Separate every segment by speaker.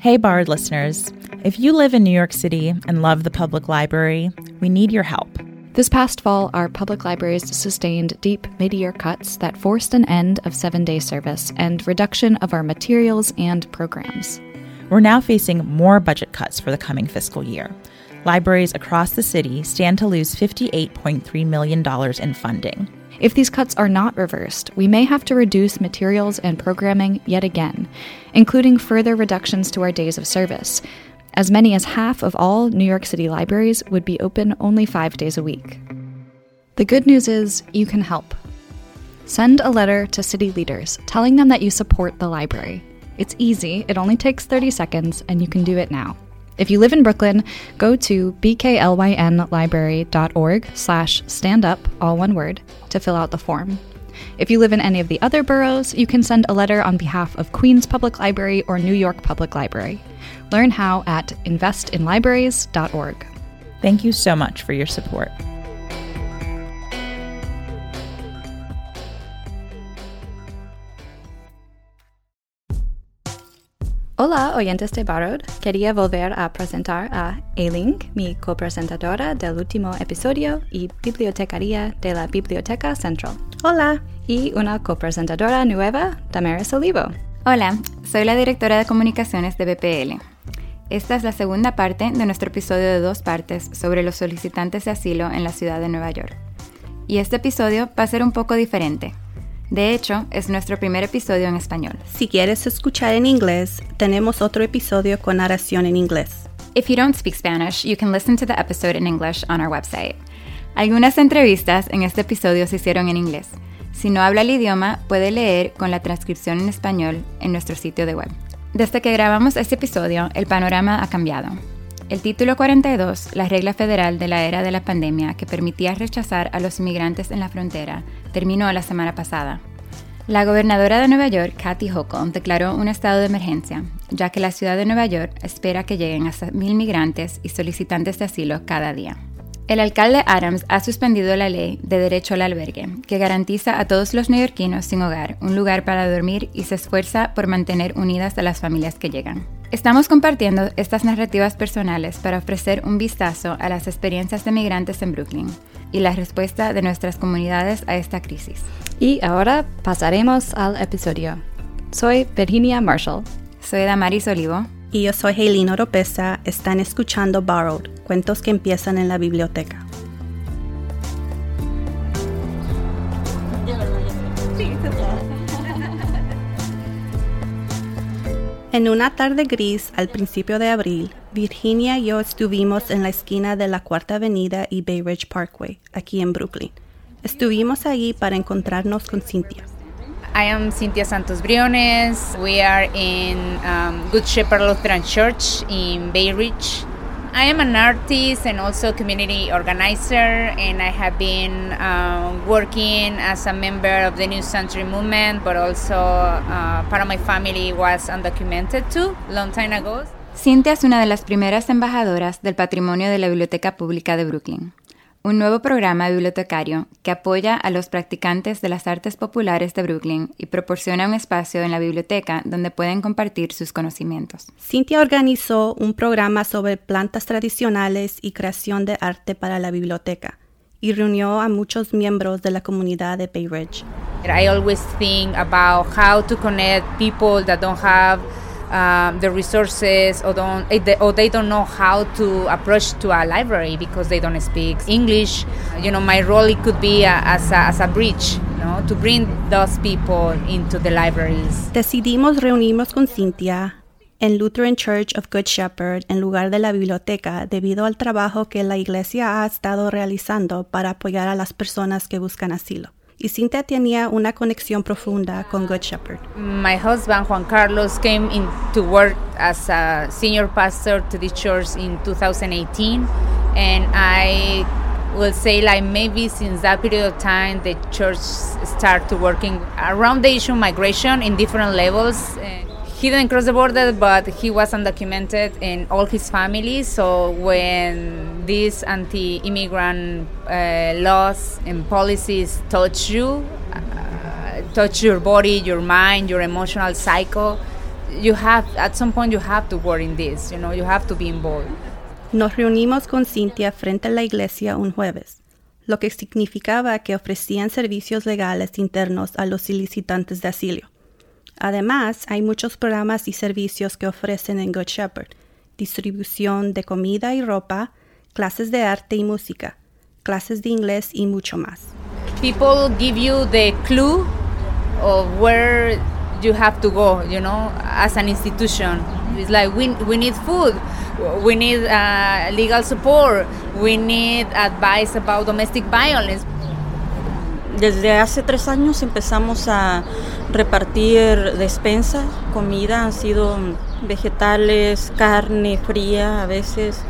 Speaker 1: Hey, Bard listeners. If you live in New York City and love the public library, we need your help.
Speaker 2: This past fall, our public libraries sustained deep mid year cuts that forced an end of seven day service and reduction of our materials and programs.
Speaker 1: We're now facing more budget cuts for the coming fiscal year. Libraries across the city stand to lose $58.3 million in funding.
Speaker 2: If these cuts are not reversed, we may have to reduce materials and programming yet again, including further reductions to our days of service. As many as half of all New York City libraries would be open only five days a week. The good news is you can help. Send a letter to city leaders telling them that you support the library. It's easy, it only takes 30 seconds, and you can do it now. If you live in Brooklyn, go to bklynlibrary.org slash stand up, all one word, to fill out the form. If you live in any of the other boroughs, you can send a letter on behalf of Queens Public Library or New York Public Library. Learn how at investinlibraries.org.
Speaker 1: Thank you so much for your support.
Speaker 2: Hola, oyentes de Barod. Quería volver a presentar a Eileen, mi copresentadora del último episodio y bibliotecaria de la Biblioteca Central.
Speaker 3: Hola.
Speaker 2: Y una copresentadora nueva, Damaris Olivo.
Speaker 4: Hola, soy la directora de comunicaciones de BPL. Esta es la segunda parte de nuestro episodio de dos partes sobre los solicitantes de asilo en la ciudad de Nueva York. Y este episodio va a ser un poco diferente. De hecho, es nuestro primer episodio en español.
Speaker 3: Si quieres escuchar en inglés, tenemos otro episodio con narración en inglés.
Speaker 4: If you don't speak Spanish, you can listen to the episode in English on our website. Algunas entrevistas en este episodio se hicieron en inglés. Si no habla el idioma, puede leer con la transcripción en español en nuestro sitio de web. Desde que grabamos este episodio, el panorama ha cambiado. El título 42, la regla federal de la era de la pandemia que permitía rechazar a los inmigrantes en la frontera, terminó la semana pasada. La gobernadora de Nueva York, Kathy Hochul, declaró un estado de emergencia, ya que la ciudad de Nueva York espera que lleguen hasta mil migrantes y solicitantes de asilo cada día. El alcalde Adams ha suspendido la ley de derecho al albergue, que garantiza a todos los neoyorquinos sin hogar un lugar para dormir y se esfuerza por mantener unidas a las familias que llegan. Estamos compartiendo estas narrativas personales para ofrecer un vistazo a las experiencias de migrantes en Brooklyn y la respuesta de nuestras comunidades a esta crisis.
Speaker 2: Y ahora pasaremos al episodio. Soy Virginia Marshall.
Speaker 4: Soy Damaris Olivo.
Speaker 3: Y yo soy Helena Oropesa. Están escuchando Borrowed, cuentos que empiezan en la biblioteca. En una tarde gris al principio de abril, Virginia y yo estuvimos en la esquina de la Cuarta Avenida y Bay Ridge Parkway, aquí en Brooklyn. Estuvimos allí para encontrarnos con Cynthia.
Speaker 5: I am Cynthia Santos Briones. We are in um, Good Shepherd Lutheran Church in Bay Ridge. I am an artist and also community organizer, and I have been uh, working as a member of the New Century Movement, but also uh, part of my family was undocumented too, long time ago.
Speaker 4: Cynthia es una de las primeras embajadoras del patrimonio de la Biblioteca Pública de Brooklyn un nuevo programa bibliotecario que apoya a los practicantes de las artes populares de Brooklyn y proporciona un espacio en la biblioteca donde pueden compartir sus conocimientos.
Speaker 3: Cynthia organizó un programa sobre plantas tradicionales y creación de arte para la biblioteca y reunió a muchos miembros de la comunidad de Bay Ridge.
Speaker 5: I always think about how to connect people that don't have um, the resources or don't eh, or they don't know how to approach to a library because they don't speak English. You know, my role it could be a, as, a, as a bridge, know, to bring those people into the libraries.
Speaker 3: Decidimos reunirnos con Cynthia en Lutheran Church of Good Shepherd en lugar de la biblioteca debido al trabajo que la iglesia ha estado realizando para apoyar a las personas que buscan asilo. Y Cintia tenía una conexión profunda con Good Shepherd.
Speaker 5: My husband Juan Carlos came in to work as a senior pastor to the church in 2018 and I will say like maybe since that period of time the church started working around the issue of migration in different levels. He didn't cross the border, but he was undocumented in all his family. So when these anti-immigrant uh, laws and policies touch you, uh, touch your body, your mind, your emotional cycle, you have at some point you have to work in this. You know, you have to be involved.
Speaker 3: Nos reunimos con Cintia frente a la iglesia un jueves, lo que significaba que ofrecían servicios legales internos a los solicitantes de asilo. Además, hay muchos programas y servicios que ofrecen en Good Shepherd, distribución de comida y ropa, clases de arte y música, clases de inglés y mucho más.
Speaker 5: People give you the clue of where you have to go, you know, as an institution. It's like we, we need food, we need uh, legal support, we need advice about domestic violence.
Speaker 6: Desde hace tres años empezamos a repartir despensa, comida, han sido vegetales, carne fría a veces.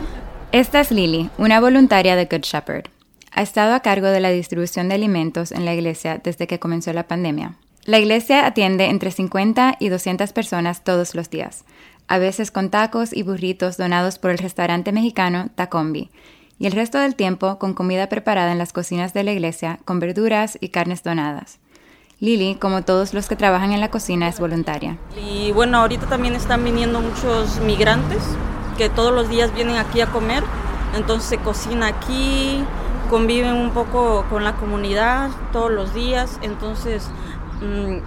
Speaker 4: Esta es Lily, una voluntaria de Good Shepherd. Ha estado a cargo de la distribución de alimentos en la iglesia desde que comenzó la pandemia. La iglesia atiende entre 50 y 200 personas todos los días, a veces con tacos y burritos donados por el restaurante mexicano Tacombi, y el resto del tiempo con comida preparada en las cocinas de la iglesia con verduras y carnes donadas. Lily, como todos los que trabajan en la cocina, es voluntaria.
Speaker 6: Y bueno, ahorita también están viniendo muchos migrantes que todos los días vienen aquí a comer, entonces se cocina aquí, conviven un poco con la comunidad todos los días, entonces Mm,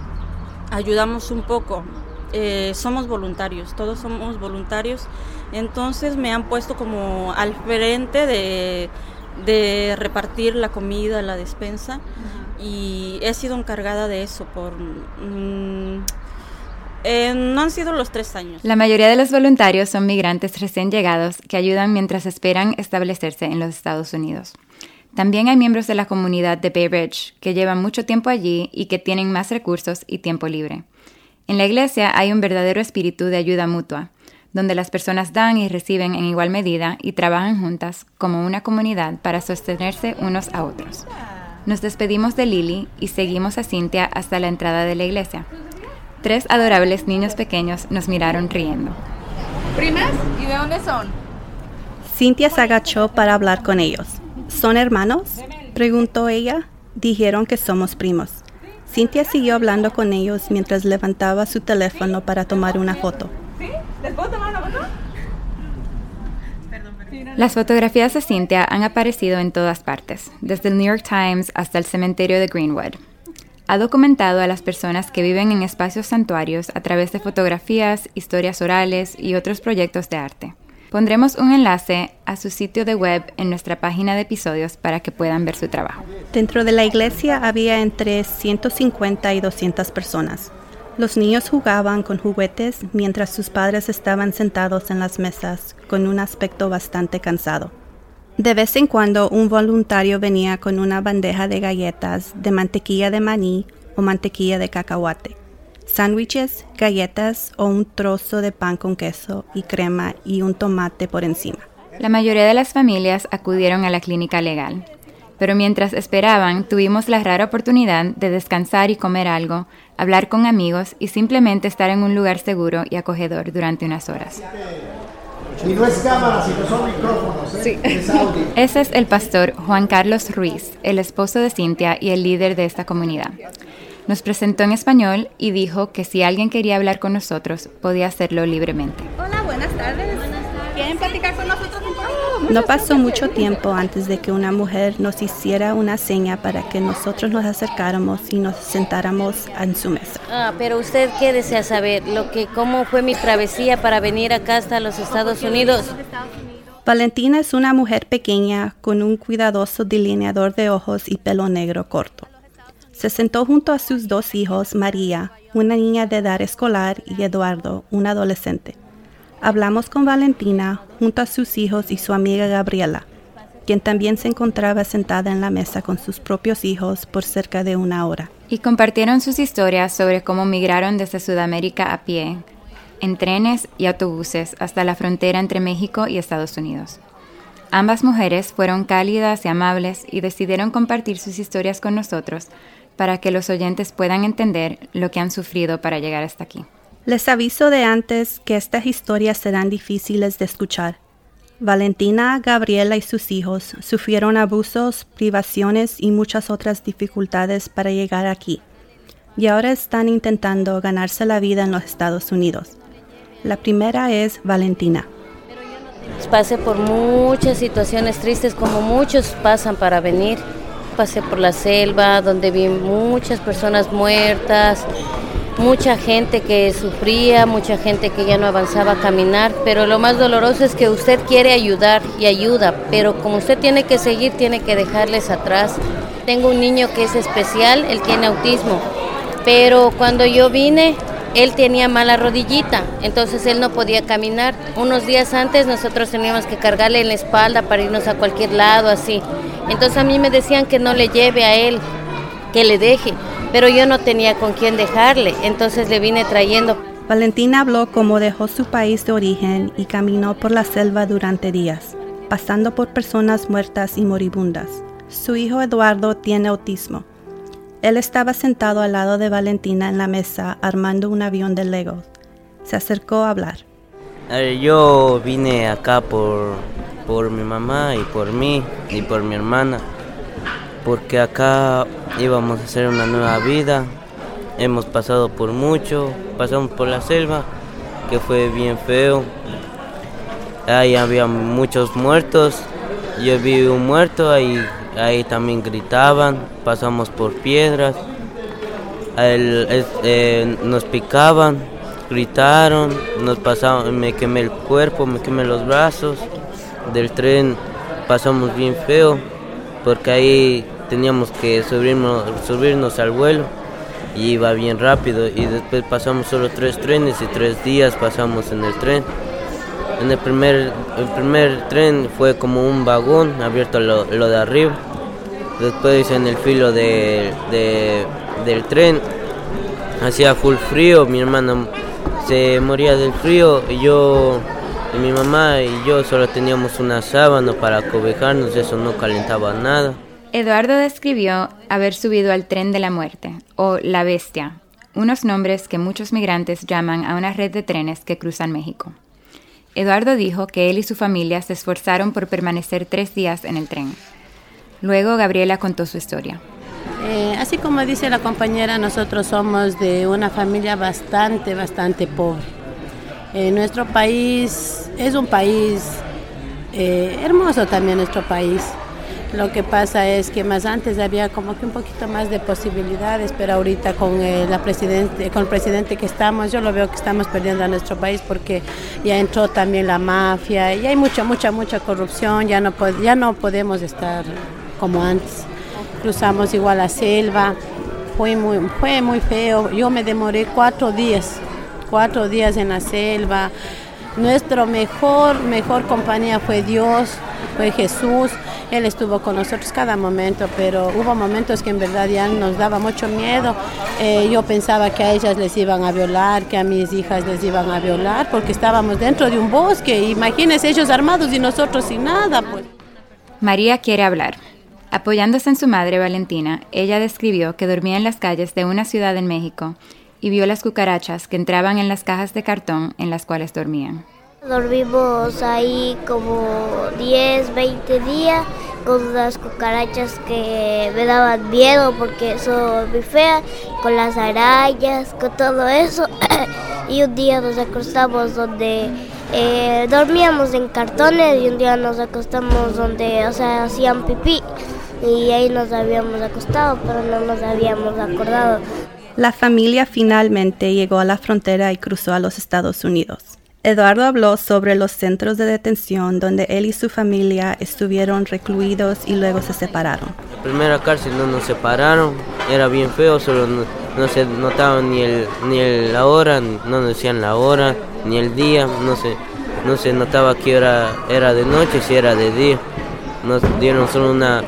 Speaker 6: ayudamos un poco. Eh, somos voluntarios, todos somos voluntarios. Entonces me han puesto como al frente de, repartir la comida, la despensa. Y he sido encargada de eso por... Mm, eh, no han sido los tres años.
Speaker 4: La mayoría de los voluntarios son migrantes recién llegados que ayudan mientras esperan establecerse en los Estados Unidos. También hay miembros de la comunidad de Bay Ridge que llevan mucho tiempo allí y que tienen más recursos y tiempo libre. En la iglesia hay un verdadero espíritu de ayuda mutua, donde las personas dan y reciben en igual medida y trabajan juntas como una comunidad para sostenerse unos a otros. Nos despedimos de Lily y seguimos a Cynthia hasta la entrada de la iglesia. Tres adorables niños pequeños nos miraron riendo.
Speaker 5: ¿Primas? ¿Y de dónde son?
Speaker 3: Cynthia se agachó para hablar con ellos. ¿Son hermanos? preguntó ella. Dijeron que somos primos. Cynthia siguió hablando con ellos mientras levantaba su teléfono para tomar una foto.
Speaker 4: Las fotografías de Cynthia han aparecido en todas partes, desde el New York Times hasta el cementerio de Greenwood. Ha documentado a las personas que viven en espacios santuarios a través de fotografías, historias orales y otros proyectos de arte. Pondremos un enlace a su sitio de web en nuestra página de episodios para que puedan ver su trabajo.
Speaker 3: Dentro de la iglesia había entre 150 y 200 personas. Los niños jugaban con juguetes mientras sus padres estaban sentados en las mesas con un aspecto bastante cansado. De vez en cuando un voluntario venía con una bandeja de galletas de mantequilla de maní o mantequilla de cacahuate sándwiches, galletas o un trozo de pan con queso y crema y un tomate por encima.
Speaker 4: La mayoría de las familias acudieron a la clínica legal, pero mientras esperaban tuvimos la rara oportunidad de descansar y comer algo, hablar con amigos y simplemente estar en un lugar seguro y acogedor durante unas horas.
Speaker 7: Y no es cámara, sino son micrófonos. ¿eh? Sí.
Speaker 4: Ese es el pastor Juan Carlos Ruiz, el esposo de Cintia y el líder de esta comunidad. Nos presentó en español y dijo que si alguien quería hablar con nosotros, podía hacerlo libremente.
Speaker 8: Hola, buenas tardes. ¿Quieren platicar con nosotros?
Speaker 3: No pasó mucho tiempo antes de que una mujer nos hiciera una seña para que nosotros nos acercáramos y nos sentáramos en su mesa.
Speaker 8: Ah, pero usted qué desea saber, lo que cómo fue mi travesía para venir acá hasta los Estados Unidos.
Speaker 3: Valentina es una mujer pequeña con un cuidadoso delineador de ojos y pelo negro corto. Se sentó junto a sus dos hijos, María, una niña de edad escolar, y Eduardo, un adolescente. Hablamos con Valentina junto a sus hijos y su amiga Gabriela, quien también se encontraba sentada en la mesa con sus propios hijos por cerca de una hora.
Speaker 4: Y compartieron sus historias sobre cómo migraron desde Sudamérica a pie, en trenes y autobuses hasta la frontera entre México y Estados Unidos. Ambas mujeres fueron cálidas y amables y decidieron compartir sus historias con nosotros para que los oyentes puedan entender lo que han sufrido para llegar hasta aquí.
Speaker 3: Les aviso de antes que estas historias serán difíciles de escuchar. Valentina, Gabriela y sus hijos sufrieron abusos, privaciones y muchas otras dificultades para llegar aquí, y ahora están intentando ganarse la vida en los Estados Unidos. La primera es Valentina.
Speaker 8: Pasé por muchas situaciones tristes como muchos pasan para venir. Pasé por la selva donde vi muchas personas muertas, mucha gente que sufría, mucha gente que ya no avanzaba a caminar, pero lo más doloroso es que usted quiere ayudar y ayuda, pero como usted tiene que seguir, tiene que dejarles atrás. Tengo un niño que es especial, él tiene autismo, pero cuando yo vine, él tenía mala rodillita, entonces él no podía caminar. Unos días antes nosotros teníamos que cargarle en la espalda para irnos a cualquier lado, así. Entonces a mí me decían que no le lleve a él, que le deje pero yo no tenía con quién dejarle, entonces le vine trayendo.
Speaker 3: Valentina habló cómo dejó su país de origen y caminó por la selva durante días, pasando por personas muertas y moribundas. Su hijo Eduardo tiene autismo. Él estaba sentado al lado de Valentina en la mesa armando un avión de Lego. Se acercó a hablar.
Speaker 9: Yo vine acá por, por mi mamá y por mí y por mi hermana porque acá íbamos a hacer una nueva vida. Hemos pasado por mucho, pasamos por la selva, que fue bien feo. Ahí había muchos muertos, yo vi un muerto, ahí, ahí también gritaban, pasamos por piedras, eh, nos picaban, gritaron, nos pasaban, me quemé el cuerpo, me quemé los brazos, del tren pasamos bien feo, porque ahí teníamos que subirnos, subirnos al vuelo y iba bien rápido y después pasamos solo tres trenes y tres días pasamos en el tren. En el primer, el primer tren fue como un vagón abierto lo, lo de arriba. Después en el filo de, del tren hacía full frío, mi hermana se moría del frío y yo y mi mamá y yo solo teníamos una sábana para cobijarnos, eso no calentaba nada.
Speaker 4: Eduardo describió haber subido al tren de la muerte, o la bestia, unos nombres que muchos migrantes llaman a una red de trenes que cruzan México. Eduardo dijo que él y su familia se esforzaron por permanecer tres días en el tren. Luego Gabriela contó su historia.
Speaker 10: Eh, así como dice la compañera, nosotros somos de una familia bastante, bastante pobre. Eh, nuestro país es un país eh, hermoso también, nuestro país. Lo que pasa es que más antes había como que un poquito más de posibilidades, pero ahorita con, eh, la con el presidente que estamos, yo lo veo que estamos perdiendo a nuestro país porque ya entró también la mafia y hay mucha, mucha, mucha corrupción, ya no, ya no podemos estar como antes. Cruzamos igual la selva, fue muy, fue muy feo, yo me demoré cuatro días, cuatro días en la selva. Nuestro mejor, mejor compañía fue Dios, fue Jesús. Él estuvo con nosotros cada momento, pero hubo momentos que en verdad ya nos daba mucho miedo. Eh, yo pensaba que a ellas les iban a violar, que a mis hijas les iban a violar, porque estábamos dentro de un bosque. Imagínense ellos armados y nosotros sin nada. Pues.
Speaker 4: María quiere hablar. Apoyándose en su madre Valentina, ella describió que dormía en las calles de una ciudad en México y vio las cucarachas que entraban en las cajas de cartón en las cuales dormían.
Speaker 11: Dormimos ahí como 10, 20 días con las cucarachas que me daban miedo porque son muy feas, con las arañas, con todo eso. y un día nos acostamos donde eh, dormíamos en cartones y un día nos acostamos donde, o sea, hacían pipí y ahí nos habíamos acostado, pero no nos habíamos acordado.
Speaker 3: La familia finalmente llegó a la frontera y cruzó a los Estados Unidos. Eduardo habló sobre los centros de detención donde él y su familia estuvieron recluidos y luego se separaron.
Speaker 9: La primera cárcel no nos separaron, era bien feo, solo no, se notaba ni, el, ni la hora, no nos decían la hora, ni el día, no se, no se notaba que era, era de noche, si era de día. Nos dieron solo una,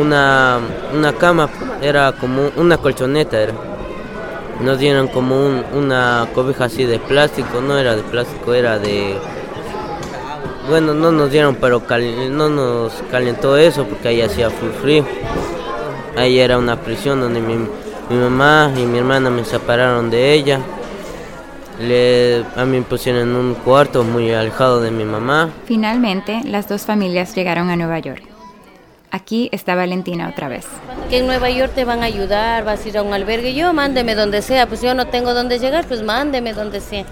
Speaker 9: una, una cama, era como una colchoneta. Era nos dieron como una cobija así de plástico, no era de plástico, era de... Bueno, no nos dieron, pero no nos calentó eso porque ahí hacía full frío. Ahí era una prisión donde mi, mi mamá y mi hermana me separaron de ella. Le, a mí me pusieron en un cuarto muy alejado de mi mamá.
Speaker 4: Finalmente, las dos familias llegaron a Nueva York. Aquí está Valentina otra vez.
Speaker 8: Que en Nueva York te van a ayudar, vas a ir a un albergue. Yo mándeme donde sea, pues yo no tengo donde llegar, pues mándeme donde sea.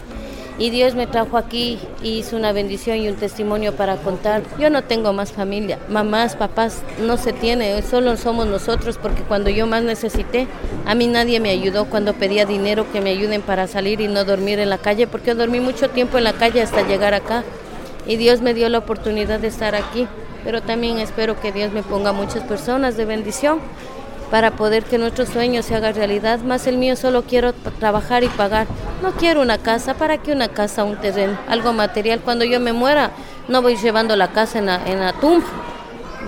Speaker 8: y Dios me trajo aquí y hizo una bendición y un testimonio para contar. Yo no tengo más familia, mamás, papás, no se tiene, solo somos nosotros porque cuando yo más necesité, a mí nadie me ayudó cuando pedía dinero que me ayuden para salir y no dormir en la calle, porque dormí mucho tiempo en la calle hasta llegar acá y Dios me dio la oportunidad de estar aquí, pero también espero que Dios me ponga muchas personas de bendición para poder que nuestro sueño se haga realidad, más el mío solo quiero trabajar y pagar. No quiero una casa, ¿para qué una casa, un terreno, algo material? Cuando yo me muera, no voy llevando la casa en la, en la tumba.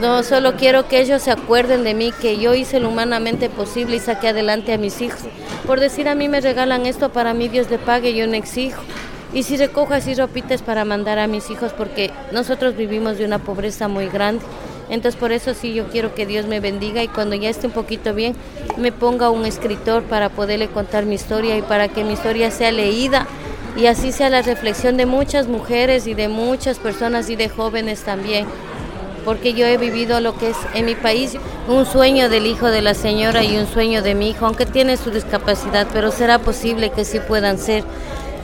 Speaker 8: No, solo quiero que ellos se acuerden de mí, que yo hice lo humanamente posible y saqué adelante a mis hijos. Por decir a mí me regalan esto, para mí Dios le pague, yo no exijo. Y si recojo así ropitas para mandar a mis hijos, porque nosotros vivimos de una pobreza muy grande. Entonces por eso sí yo quiero que Dios me bendiga y cuando ya esté un poquito bien me ponga un escritor para poderle contar mi historia y para que mi historia sea leída y así sea la reflexión de muchas mujeres y de muchas personas y de jóvenes también. Porque yo he vivido lo que es en mi país un sueño del hijo de la señora y un sueño de mi hijo, aunque tiene su discapacidad, pero será posible que sí puedan ser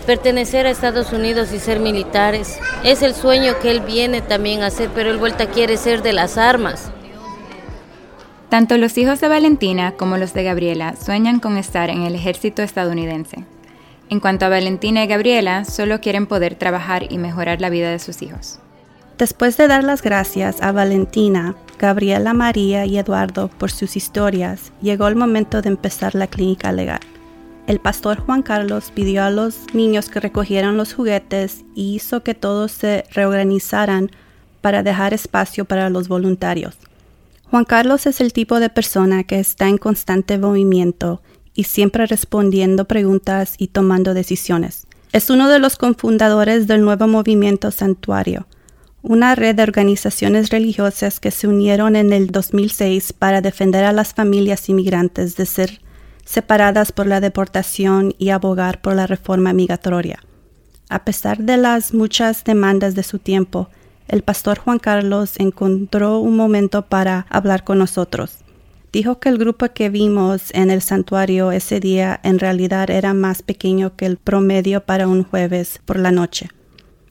Speaker 8: pertenecer a Estados Unidos y ser militares. Es el sueño que él viene también a hacer, pero él vuelta quiere ser de las armas.
Speaker 4: Tanto los hijos de Valentina como los de Gabriela sueñan con estar en el ejército estadounidense. En cuanto a Valentina y Gabriela, solo quieren poder trabajar y mejorar la vida de sus hijos.
Speaker 3: Después de dar las gracias a Valentina, Gabriela, María y Eduardo por sus historias, llegó el momento de empezar la clínica legal. El pastor Juan Carlos pidió a los niños que recogieran los juguetes y hizo que todos se reorganizaran para dejar espacio para los voluntarios. Juan Carlos es el tipo de persona que está en constante movimiento y siempre respondiendo preguntas y tomando decisiones. Es uno de los cofundadores del nuevo movimiento Santuario, una red de organizaciones religiosas que se unieron en el 2006 para defender a las familias inmigrantes de ser separadas por la deportación y abogar por la reforma migratoria. A pesar de las muchas demandas de su tiempo, el pastor Juan Carlos encontró un momento para hablar con nosotros. Dijo que el grupo que vimos en el santuario ese día en realidad era más pequeño que el promedio para un jueves por la noche.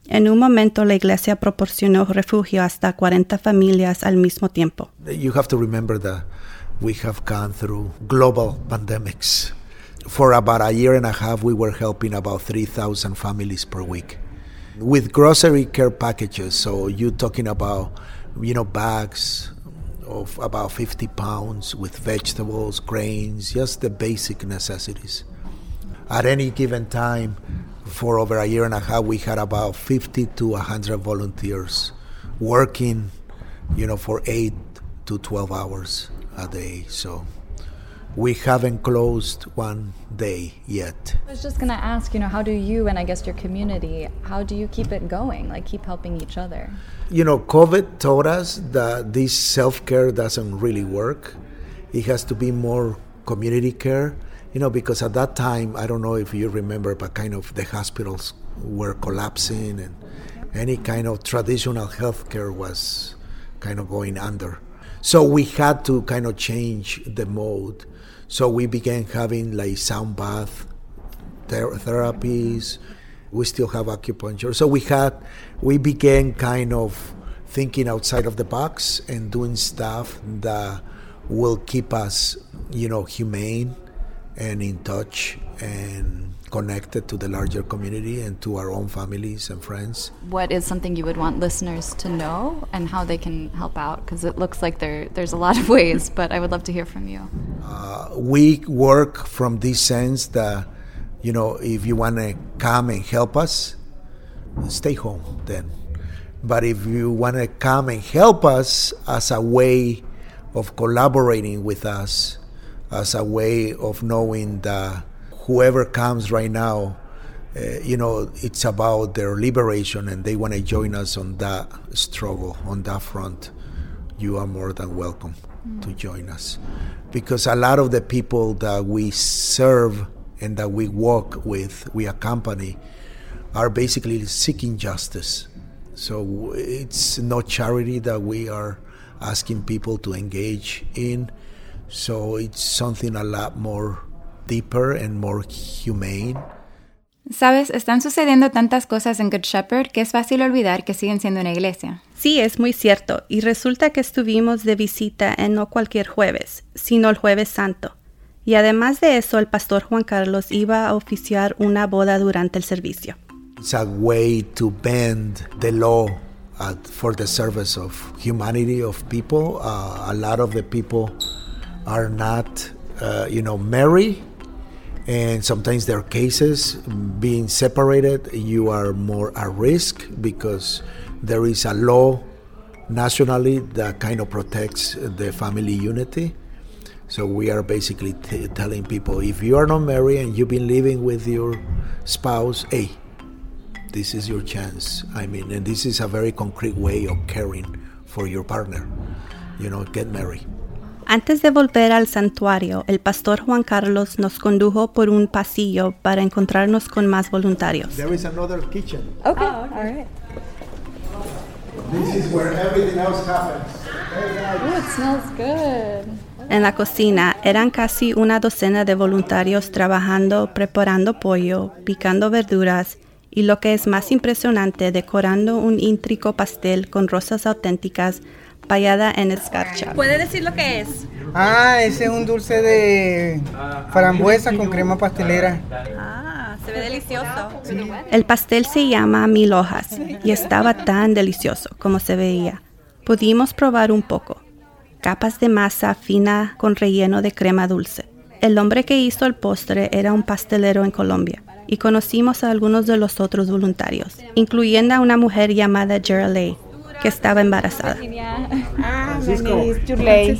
Speaker 3: En un momento la iglesia proporcionó refugio hasta 40 familias al mismo tiempo.
Speaker 7: We have gone through global pandemics. For about a year and a half, we were helping about 3,000 families per week with grocery care packages. So you're talking about, you know, bags of about 50 pounds with vegetables, grains, just the basic necessities. At any given time, for over a year and a half, we had about 50 to 100 volunteers working, you know, for 8 to 12 hours a day. So we haven't closed one day yet.
Speaker 2: I was just going to ask, you know, how do you and I guess your community, how do you keep it going? Like keep helping each other?
Speaker 7: You know, COVID taught us that this self-care doesn't really work. It has to be more community care, you know, because at that time, I don't know if you remember, but kind of the hospitals were collapsing and any kind of traditional healthcare was kind of going under. So we had to kind of change the mode. So we began having like sound bath ther- therapies. We still have acupuncture. So we had, we began kind of thinking outside of the box and doing stuff that will keep us, you know, humane and in touch and connected to the larger community and to our own families and friends.
Speaker 2: What is something you would want listeners to know and how they can help out? Because it looks like there, there's a lot of ways, but I would love to hear from you.
Speaker 7: Uh, we work from this sense that, you know, if you want to come and help us, stay home then. But if you want to come and help us as a way of collaborating with us, as a way of knowing that whoever comes right now, uh, you know, it's about their liberation and they want to join us on that struggle, on that front, you are more than welcome mm. to join us. Because a lot of the people that we serve and that we walk with, we accompany, are basically seeking justice. So it's no charity that we are asking people to engage in. So it's something a lot more deeper and more humane.
Speaker 4: Sabes, están sucediendo tantas cosas en Good Shepherd que es fácil olvidar que siguen siendo una iglesia.
Speaker 3: Sí, es muy cierto. Y resulta que estuvimos de visita en no cualquier jueves, sino el jueves santo. Y además de eso, el pastor Juan Carlos iba a oficiar una boda durante el servicio.
Speaker 7: It's a way to bend the law uh, for the service of humanity of people. Uh, a lot of the people are not, uh, you know, married, and sometimes there are cases being separated. You are more at risk because there is a law nationally that kind of protects the family unity. So we are basically t- telling people if you are not married and you've been living with your spouse, hey, this is your chance. I mean, and this is a very concrete way of caring for your partner. You know, get married.
Speaker 3: Antes de volver al santuario, el pastor Juan Carlos nos condujo por un pasillo para encontrarnos con más voluntarios.
Speaker 7: There is another kitchen.
Speaker 12: Okay, all right.
Speaker 7: This is where everything else happens.
Speaker 12: Ooh, it smells good.
Speaker 3: En la cocina eran casi una docena de voluntarios trabajando, preparando pollo, picando verduras y lo que es más impresionante, decorando un íntrico pastel con rosas auténticas payada en escarcha.
Speaker 13: ¿Puede decir lo que es?
Speaker 14: Ah, ese es un dulce de frambuesa con crema pastelera.
Speaker 13: Ah, se ve delicioso.
Speaker 3: El pastel se llama mil hojas y estaba tan delicioso como se veía. Pudimos probar un poco. Capas de masa fina con relleno de crema dulce. El hombre que hizo el postre era un pastelero en Colombia y conocimos a algunos de los otros voluntarios, incluyendo a una mujer llamada Geraldine, que estaba embarazada.
Speaker 12: Ah, name is Jurley.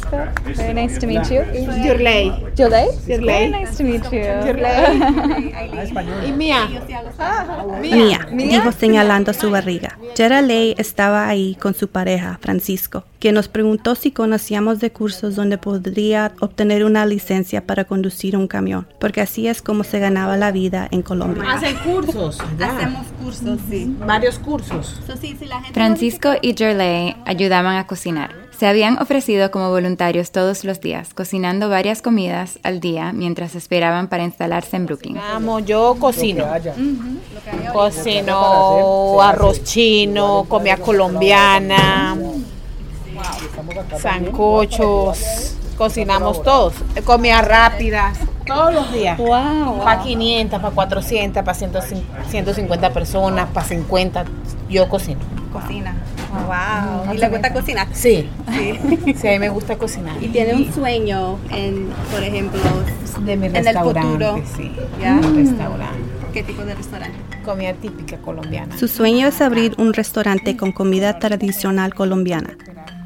Speaker 12: Very nice to meet you.
Speaker 10: Jurley.
Speaker 12: Jurley?
Speaker 10: Jurley.
Speaker 12: Nice to meet you.
Speaker 10: Y Mía.
Speaker 3: Mía, dijo señalando su barriga. Geraldine estaba ahí con su pareja, Francisco, que nos preguntó si conocíamos de cursos donde podría obtener una licencia para conducir un camión, porque así es como se ganaba la vida en Colombia.
Speaker 10: Hacen cursos. ya.
Speaker 13: Hacemos cursos, sí.
Speaker 10: Varios cursos.
Speaker 4: Francisco y Gerley ayudaban a cocinar. Se habían ofrecido como voluntarios todos los días, cocinando varias comidas al día mientras esperaban para instalarse en Brooklyn.
Speaker 10: Vamos, yo cocino. Cocino arroz chino, comida colombiana, sancochos, cocinamos todos. Comidas rápidas, todos los días.
Speaker 12: Wow.
Speaker 10: Para 500, para 400, para 150 personas, para 50. Yo cocino.
Speaker 13: cocina. Wow. ¿Y le gusta cocinar?
Speaker 10: Sí,
Speaker 13: Sí.
Speaker 10: sí, a mí me gusta cocinar.
Speaker 13: Y tiene un sueño en, por ejemplo,
Speaker 10: de mi
Speaker 13: en el futuro.
Speaker 10: sí.
Speaker 13: ¿Ya?
Speaker 10: Restaurante.
Speaker 13: ¿Qué tipo de restaurante?
Speaker 10: Comida típica colombiana.
Speaker 3: Su sueño es abrir un restaurante con comida tradicional colombiana,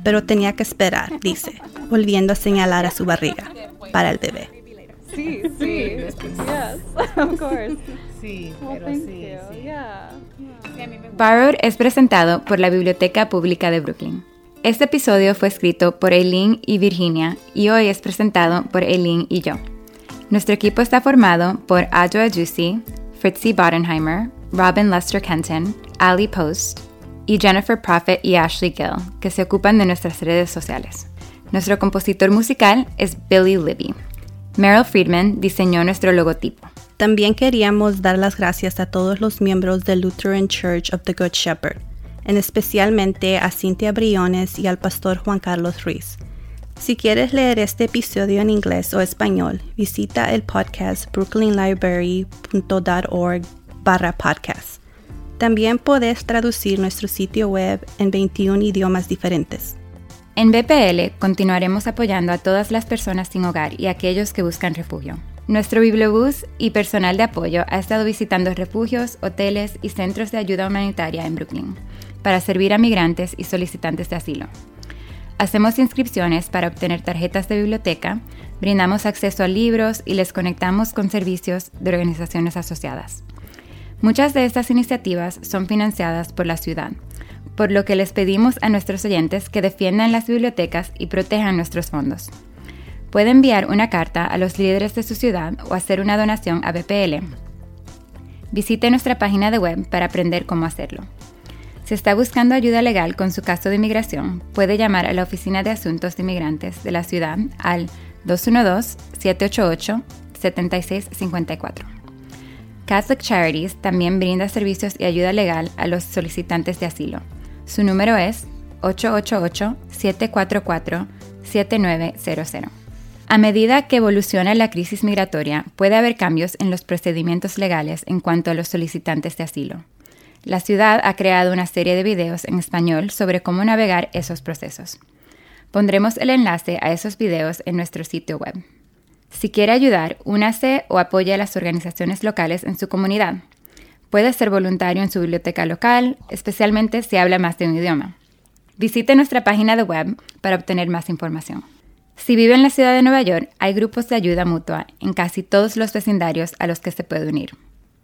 Speaker 3: pero tenía que esperar, dice, volviendo a señalar a su barriga, para el bebé.
Speaker 12: Sí, sí. Yes, of course.
Speaker 10: Sí, pero sí, sí.
Speaker 12: Yeah.
Speaker 4: Borrowed es presentado por la Biblioteca Pública de Brooklyn. Este episodio fue escrito por Eileen y Virginia y hoy es presentado por Eileen y yo. Nuestro equipo está formado por Adwa Juicy, Fritzy Bodenheimer, Robin Lester Kenton, Ali Post y Jennifer Prophet y Ashley Gill, que se ocupan de nuestras redes sociales. Nuestro compositor musical es Billy Libby. Meryl Friedman diseñó nuestro logotipo.
Speaker 3: También queríamos dar las gracias a todos los miembros del Lutheran Church of the Good Shepherd, en especialmente a Cynthia Briones y al pastor Juan Carlos Ruiz. Si quieres leer este episodio en inglés o español, visita el podcast brooklynlibrary.org barra podcast. También puedes traducir nuestro sitio web en 21 idiomas diferentes.
Speaker 4: En BPL continuaremos apoyando a todas las personas sin hogar y a aquellos que buscan refugio. Nuestro bibliobús y personal de apoyo ha estado visitando refugios, hoteles y centros de ayuda humanitaria en Brooklyn para servir a migrantes y solicitantes de asilo. Hacemos inscripciones para obtener tarjetas de biblioteca, brindamos acceso a libros y les conectamos con servicios de organizaciones asociadas. Muchas de estas iniciativas son financiadas por la ciudad, por lo que les pedimos a nuestros oyentes que defiendan las bibliotecas y protejan nuestros fondos. Puede enviar una carta a los líderes de su ciudad o hacer una donación a BPL. Visite nuestra página de web para aprender cómo hacerlo. Si está buscando ayuda legal con su caso de inmigración, puede llamar a la Oficina de Asuntos de Inmigrantes de la ciudad al 212-788-7654. Catholic Charities también brinda servicios y ayuda legal a los solicitantes de asilo. Su número es 888-744-7900. A medida que evoluciona la crisis migratoria, puede haber cambios en los procedimientos legales en cuanto a los solicitantes de asilo. La ciudad ha creado una serie de videos en español sobre cómo navegar esos procesos. Pondremos el enlace a esos videos en nuestro sitio web. Si quiere ayudar, únase o apoye a las organizaciones locales en su comunidad. Puede ser voluntario en su biblioteca local, especialmente si habla más de un idioma. Visite nuestra página de web para obtener más información. Si vive en la ciudad de Nueva York, hay grupos de ayuda mutua en casi todos los vecindarios a los que se puede unir.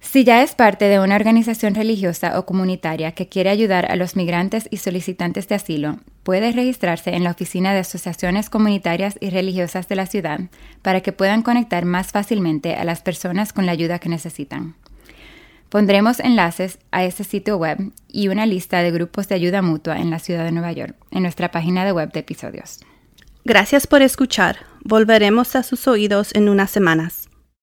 Speaker 4: Si ya es parte de una organización religiosa o comunitaria que quiere ayudar a los migrantes y solicitantes de asilo, puede registrarse en la Oficina de Asociaciones Comunitarias y Religiosas de la ciudad para que puedan conectar más fácilmente a las personas con la ayuda que necesitan. Pondremos enlaces a ese sitio web y una lista de grupos de ayuda mutua en la ciudad de Nueva York en nuestra página de web de episodios.
Speaker 3: Gracias por escuchar. Volveremos a sus oídos en unas semanas.